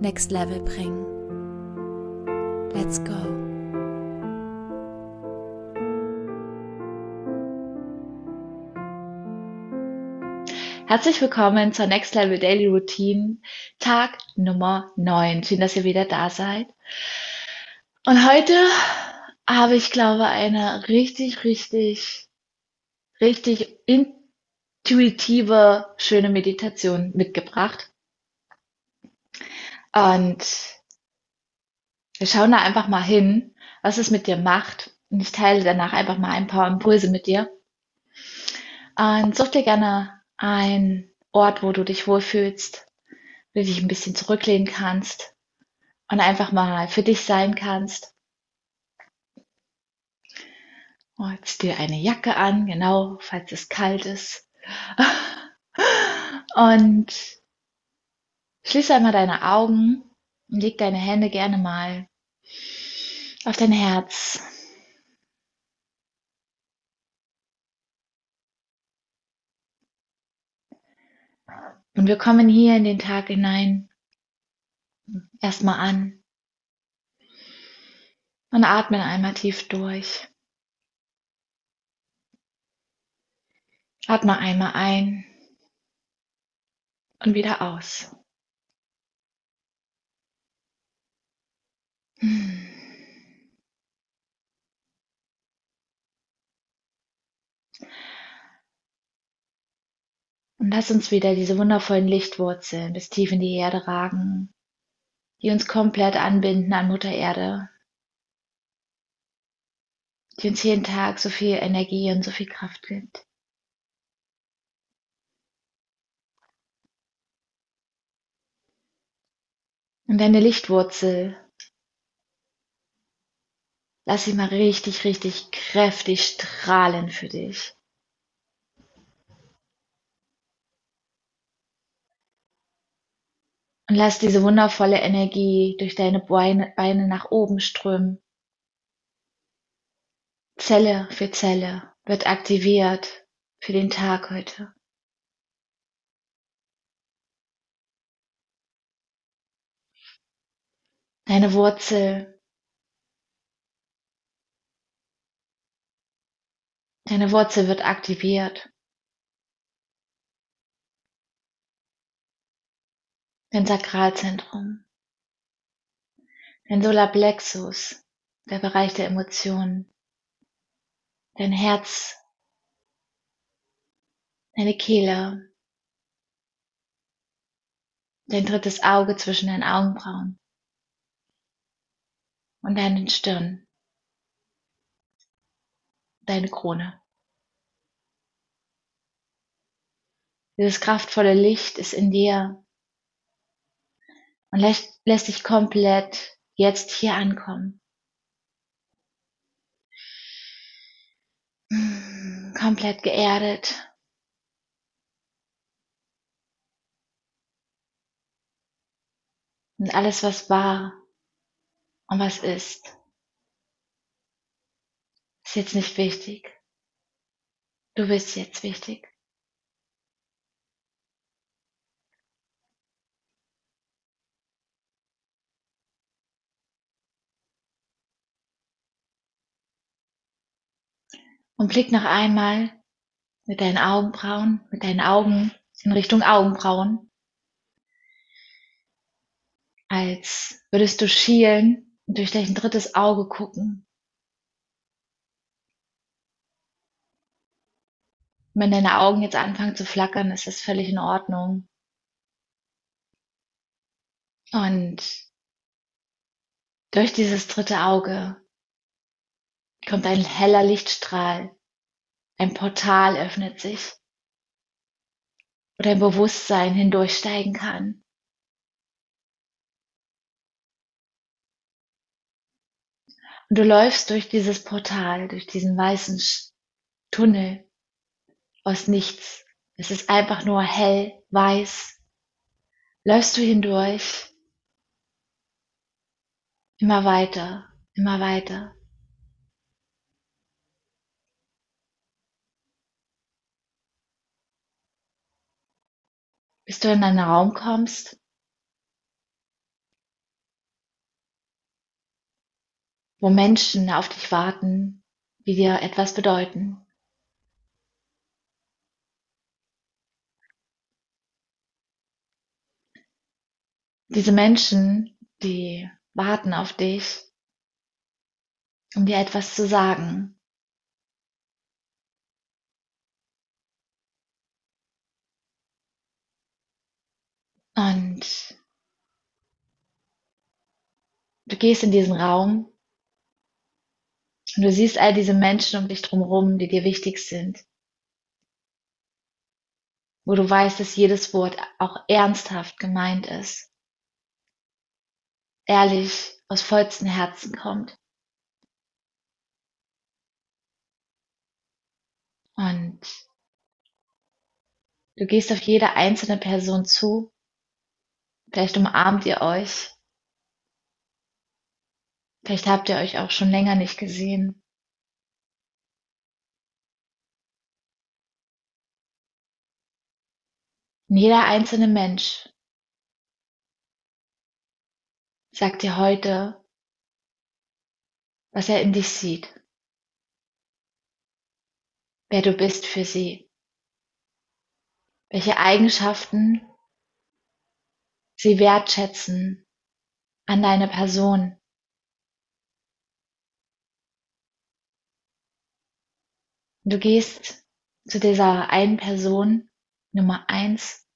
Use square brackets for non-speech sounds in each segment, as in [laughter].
next level bringen. Let's go. Herzlich willkommen zur Next Level Daily Routine, Tag Nummer 9. Schön, dass ihr wieder da seid. Und heute habe ich, glaube eine richtig, richtig, richtig intuitive, schöne Meditation mitgebracht. Und wir schauen da einfach mal hin, was es mit dir macht. Und ich teile danach einfach mal ein paar Impulse mit dir. Und such dir gerne einen Ort, wo du dich wohlfühlst, wo du dich ein bisschen zurücklehnen kannst und einfach mal für dich sein kannst. Jetzt dir eine Jacke an, genau, falls es kalt ist. [laughs] Und Schließe einmal deine Augen und leg deine Hände gerne mal auf dein Herz. Und wir kommen hier in den Tag hinein erstmal an und atmen einmal tief durch. Atme einmal ein und wieder aus. Und lass uns wieder diese wundervollen Lichtwurzeln bis tief in die Erde ragen, die uns komplett anbinden an Mutter Erde, die uns jeden Tag so viel Energie und so viel Kraft gibt. Und deine Lichtwurzel Lass sie mal richtig, richtig kräftig strahlen für dich. Und lass diese wundervolle Energie durch deine Beine, nach oben strömen. Zelle für Zelle wird aktiviert für den Tag heute. Deine Wurzel Deine Wurzel wird aktiviert. Dein Sakralzentrum. Dein Solarplexus, der Bereich der Emotionen. Dein Herz. Deine Kehle. Dein drittes Auge zwischen deinen Augenbrauen. Und deinen Stirn deine Krone. Dieses kraftvolle Licht ist in dir und lässt, lässt dich komplett jetzt hier ankommen. Komplett geerdet. Und alles, was war und was ist, ist jetzt nicht wichtig. Du bist jetzt wichtig. Und blick noch einmal mit deinen Augenbrauen, mit deinen Augen in Richtung Augenbrauen, als würdest du schielen und durch dein drittes Auge gucken wenn deine Augen jetzt anfangen zu flackern, ist das völlig in Ordnung. Und durch dieses dritte Auge kommt ein heller Lichtstrahl. Ein Portal öffnet sich, wo dein Bewusstsein hindurchsteigen kann. Und du läufst durch dieses Portal, durch diesen weißen Tunnel aus nichts. Es ist einfach nur hell, weiß. Läufst du hindurch. Immer weiter, immer weiter. Bis du in einen Raum kommst, wo Menschen auf dich warten, die dir etwas bedeuten. Diese Menschen, die warten auf dich, um dir etwas zu sagen. Und du gehst in diesen Raum und du siehst all diese Menschen um dich drumherum, die dir wichtig sind. Wo du weißt, dass jedes Wort auch ernsthaft gemeint ist. Ehrlich aus vollstem Herzen kommt. Und du gehst auf jede einzelne Person zu. Vielleicht umarmt ihr euch Vielleicht habt ihr euch auch schon länger nicht gesehen. Und jeder einzelne Mensch sagt dir heute, was er in dich sieht, wer du bist für sie, welche Eigenschaften sie wertschätzen an deiner Person. Du gehst zu dieser einen Person, Nummer eins,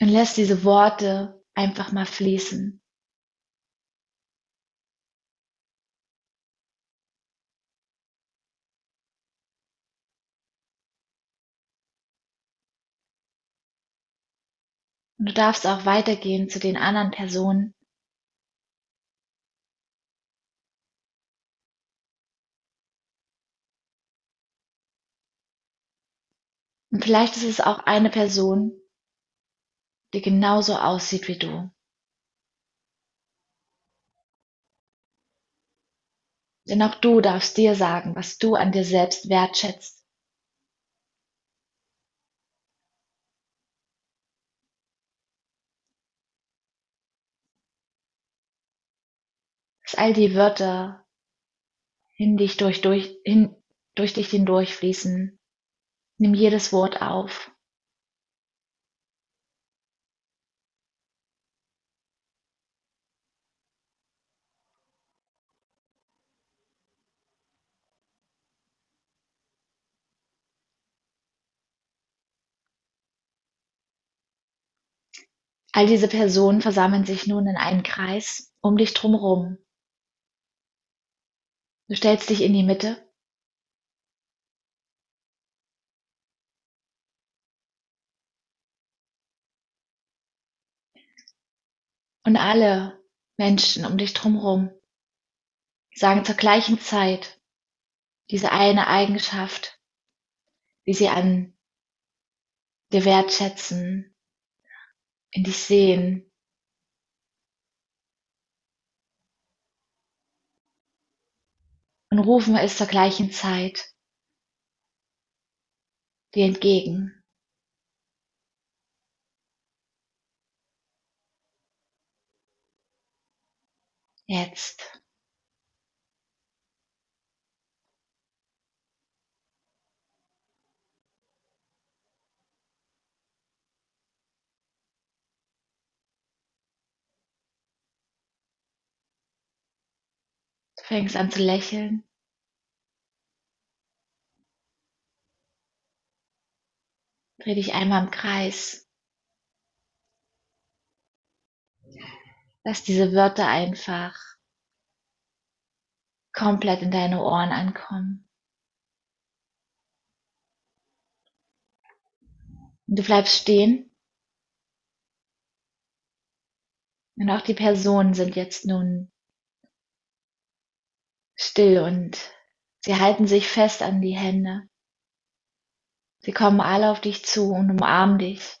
und lässt diese Worte einfach mal fließen. Und du darfst auch weitergehen zu den anderen Personen Und vielleicht ist es auch eine Person, die genauso aussieht wie du. Denn auch du darfst dir sagen, was du an dir selbst wertschätzt. Dass all die Wörter in dich durch, durch, hin, durch dich hindurchfließen, Nimm jedes Wort auf. All diese Personen versammeln sich nun in einen Kreis um dich drumherum. Du stellst dich in die Mitte Und alle Menschen um dich drumherum sagen zur gleichen Zeit diese eine Eigenschaft, wie sie an dir wertschätzen, in dich sehen. Und rufen es zur gleichen Zeit dir entgegen. Jetzt. Du fängst an zu lächeln. Dreh dich einmal im Kreis. Lass diese Wörter einfach komplett in deine Ohren ankommen. Du bleibst stehen. Und auch die Personen sind jetzt nun still und sie halten sich fest an die Hände. Sie kommen alle auf dich zu und umarmen dich.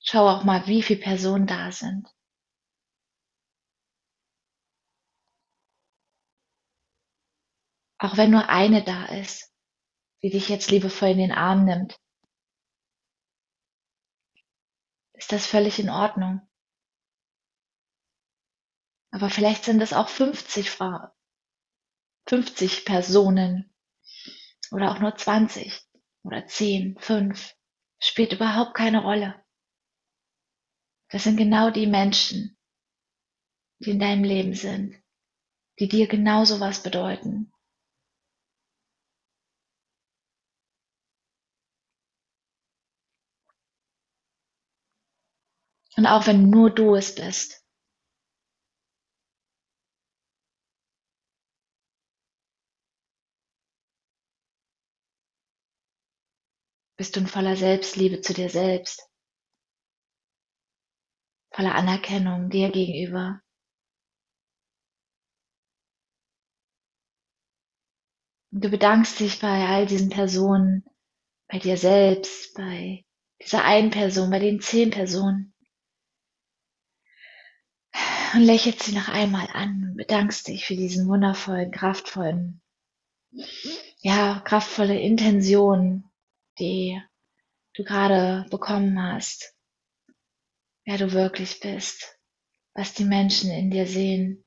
Schau auch mal, wie viele Personen da sind. Auch wenn nur eine da ist, die dich jetzt liebevoll in den Arm nimmt, ist das völlig in Ordnung. Aber vielleicht sind es auch 50 Frauen, 50 Personen oder auch nur 20 oder 10, 5. Spielt überhaupt keine Rolle. Das sind genau die Menschen, die in deinem Leben sind, die dir genauso was bedeuten. Und auch wenn nur du es bist, bist du in voller Selbstliebe zu dir selbst, voller Anerkennung dir gegenüber. Und du bedankst dich bei all diesen Personen, bei dir selbst, bei dieser einen Person, bei den zehn Personen, und lächelst sie noch einmal an und bedankst dich für diesen wundervollen, kraftvollen, ja, kraftvolle Intention, die du gerade bekommen hast, wer du wirklich bist, was die Menschen in dir sehen.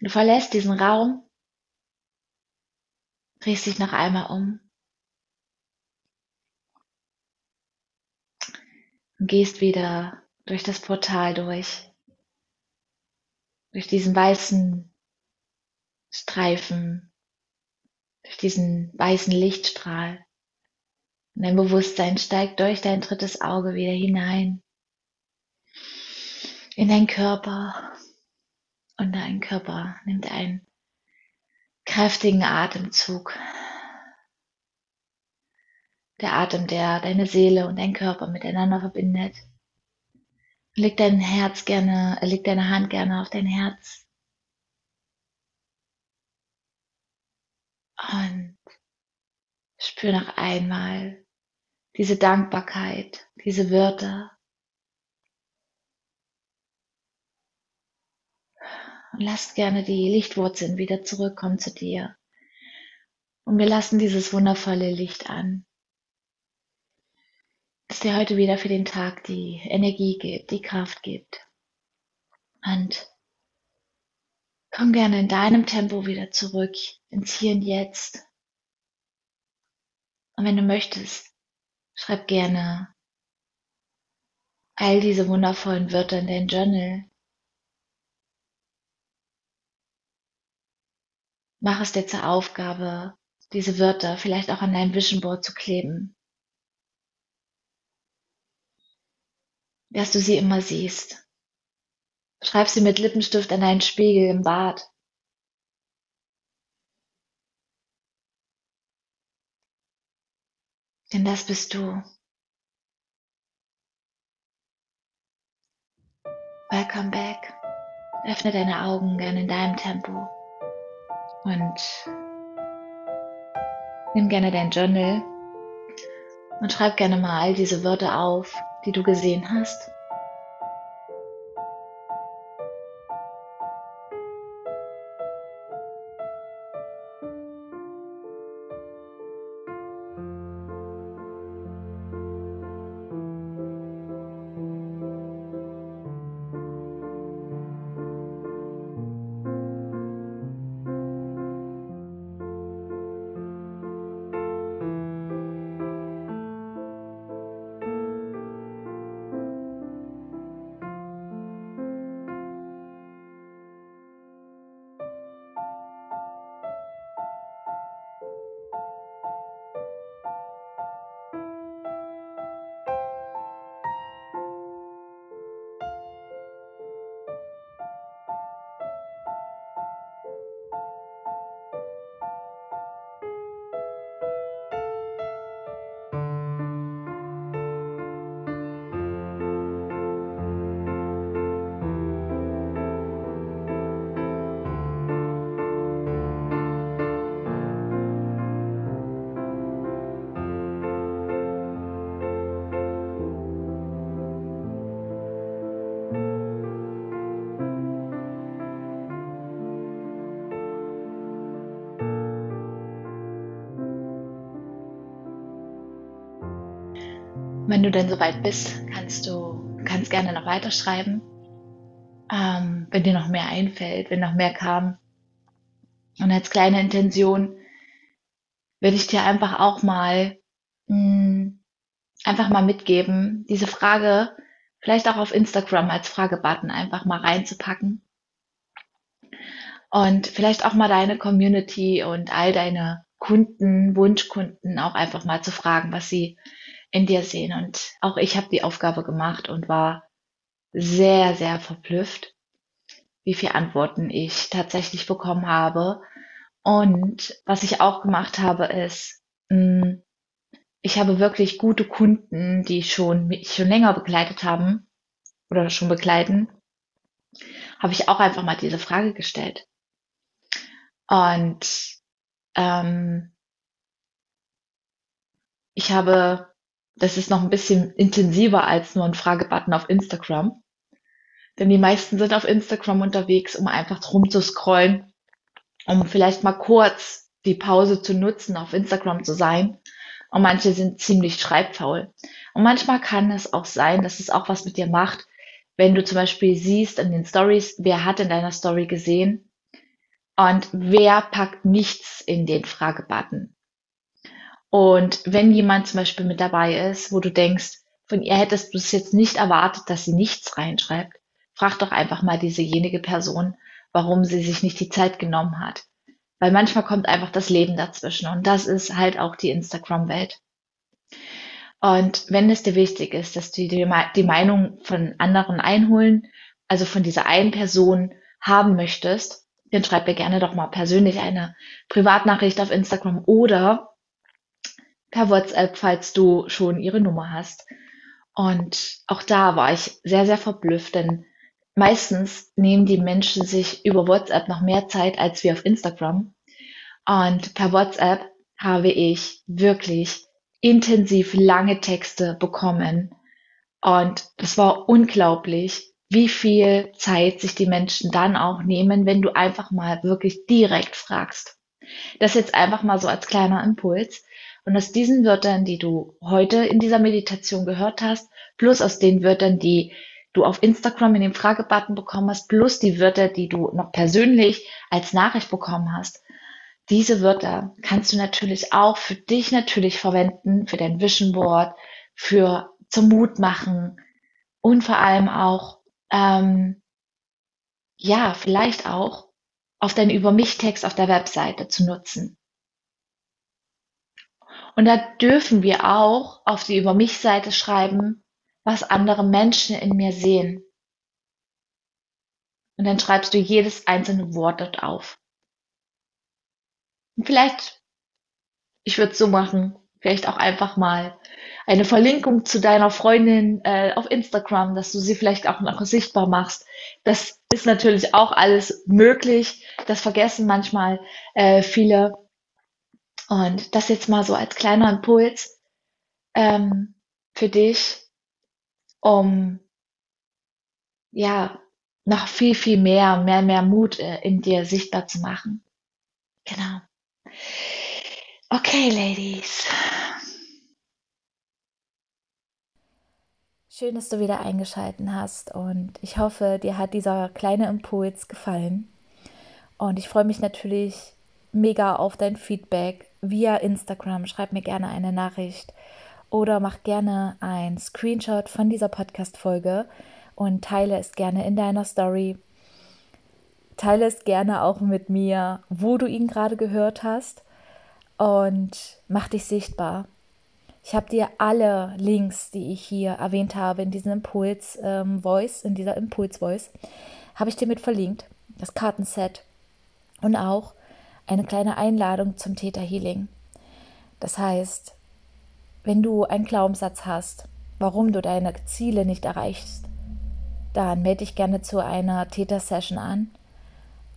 Du verlässt diesen Raum, drehst dich noch einmal um und gehst wieder durch das Portal durch, durch diesen weißen Streifen, durch diesen weißen Lichtstrahl. Und dein Bewusstsein steigt durch dein drittes Auge wieder hinein in deinen Körper. Und dein Körper nimmt einen kräftigen Atemzug der Atem, der deine Seele und dein Körper miteinander verbindet. Leg dein Herz gerne, leg deine Hand gerne auf dein Herz. Und spür noch einmal diese Dankbarkeit, diese Wörter. Und lass gerne die Lichtwurzeln wieder zurückkommen zu dir. Und wir lassen dieses wundervolle Licht an es dir heute wieder für den Tag die Energie gibt, die Kraft gibt. Und komm gerne in deinem Tempo wieder zurück ins Hier und Jetzt. Und wenn du möchtest, schreib gerne all diese wundervollen Wörter in dein Journal. Mach es dir zur Aufgabe, diese Wörter vielleicht auch an dein Vision Board zu kleben. Dass du sie immer siehst. Schreib sie mit Lippenstift an deinen Spiegel im Bad. Denn das bist du. Welcome back. Öffne deine Augen gerne in deinem Tempo und nimm gerne dein Journal und schreib gerne mal all diese Wörter auf, die du gesehen hast? Du denn soweit bist, kannst du kannst gerne noch weiterschreiben. Ähm, wenn dir noch mehr einfällt, wenn noch mehr kam. Und als kleine Intention würde ich dir einfach auch mal mh, hm, einfach mal mitgeben, diese Frage vielleicht auch auf Instagram als Fragebutton einfach mal reinzupacken. Und vielleicht auch mal deine Community und all deine Kunden, Wunschkunden auch einfach mal zu fragen, was sie in dir sehen. Und auch ich habe die Aufgabe gemacht und war sehr, sehr verblüfft, wie viele Antworten ich tatsächlich bekommen habe. Und was ich auch gemacht habe, ist, mm, ich habe wirklich gute Kunden, die schon mich schon länger begleitet haben oder schon begleiten, habe ich auch einfach mal diese Frage gestellt. Und ähm, ich habe das ist noch ein bisschen intensiver als nur ein Fragebutton auf Instagram. Denn die meisten sind auf Instagram unterwegs, um einfach drum zu scrollen, um vielleicht mal kurz die Pause zu nutzen, auf Instagram zu sein. Und manche sind ziemlich schreibfaul. Und manchmal kann es auch sein, dass es auch was mit dir macht, wenn du zum Beispiel siehst in den Stories, wer hat in deiner Story gesehen und wer packt nichts in den Fragebutton. Und wenn jemand zum Beispiel mit dabei ist, wo du denkst, von ihr hättest du es jetzt nicht erwartet, dass sie nichts reinschreibt, frag doch einfach mal diesejenige Person, warum sie sich nicht die Zeit genommen hat. Weil manchmal kommt einfach das Leben dazwischen und das ist halt auch die Instagram-Welt. Und wenn es dir wichtig ist, dass du die, Meinung von anderen einholen, also von dieser einen Person haben möchtest, dann schreib mir gerne doch mal persönlich eine Privatnachricht auf Instagram oder per WhatsApp, falls du schon ihre Nummer hast. Und auch da war ich sehr, sehr verblüfft, denn meistens nehmen die Menschen sich über WhatsApp noch mehr Zeit als wir auf Instagram. Und per WhatsApp habe ich wirklich intensiv lange Texte bekommen. Und es war unglaublich, wie viel Zeit sich die Menschen dann auch nehmen, wenn du einfach mal wirklich direkt fragst. Das jetzt einfach mal so als kleiner Impuls. Und aus diesen Wörtern, die du heute in dieser Meditation gehört hast, plus aus den Wörtern, die du auf Instagram in dem Fragebutton bekommen hast, plus die Wörter, die du noch persönlich als Nachricht bekommen hast, diese Wörter kannst du natürlich auch für dich natürlich verwenden, für dein Vision Board, für zum Mut machen und vor allem auch, ähm, ja, vielleicht auch auf deinen Über mich Text auf der Webseite zu nutzen. Und da dürfen wir auch auf die Über mich Seite schreiben, was andere Menschen in mir sehen. Und dann schreibst du jedes einzelne Wort dort auf. Und vielleicht, ich würde es so machen, vielleicht auch einfach mal eine Verlinkung zu deiner Freundin äh, auf Instagram, dass du sie vielleicht auch noch sichtbar machst. Das ist natürlich auch alles möglich. Das vergessen manchmal äh, viele. Und das jetzt mal so als kleiner Impuls ähm, für dich, um ja noch viel, viel mehr, mehr, mehr Mut äh, in dir sichtbar zu machen. Genau. Okay, Ladies. Schön, dass du wieder eingeschaltet hast und ich hoffe, dir hat dieser kleine Impuls gefallen. Und ich freue mich natürlich mega auf dein Feedback via Instagram. Schreib mir gerne eine Nachricht oder mach gerne ein Screenshot von dieser Podcast-Folge und teile es gerne in deiner Story. Teile es gerne auch mit mir, wo du ihn gerade gehört hast und mach dich sichtbar. Ich habe dir alle Links, die ich hier erwähnt habe, in diesem Impuls ähm, in dieser Impuls Voice, habe ich dir mit verlinkt. Das Kartenset und auch eine kleine Einladung zum Theta Healing. Das heißt, wenn du einen Glaubenssatz hast, warum du deine Ziele nicht erreichst, dann melde dich gerne zu einer Theta Session an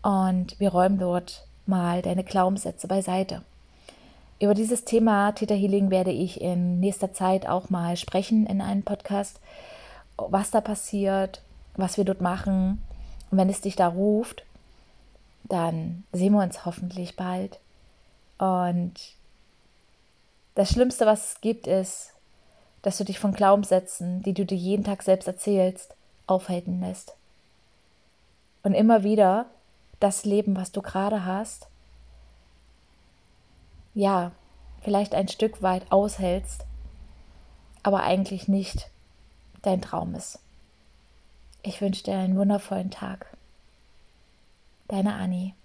und wir räumen dort mal deine Glaubenssätze beiseite. Über dieses Thema Theta Healing werde ich in nächster Zeit auch mal sprechen in einem Podcast, was da passiert, was wir dort machen. Und wenn es dich da ruft, dann sehen wir uns hoffentlich bald. Und das Schlimmste, was es gibt, ist, dass du dich von Glaubenssätzen, die du dir jeden Tag selbst erzählst, aufhalten lässt. Und immer wieder das Leben, was du gerade hast, ja, vielleicht ein Stück weit aushältst, aber eigentlich nicht dein Traum ist. Ich wünsche dir einen wundervollen Tag. Deine Annie.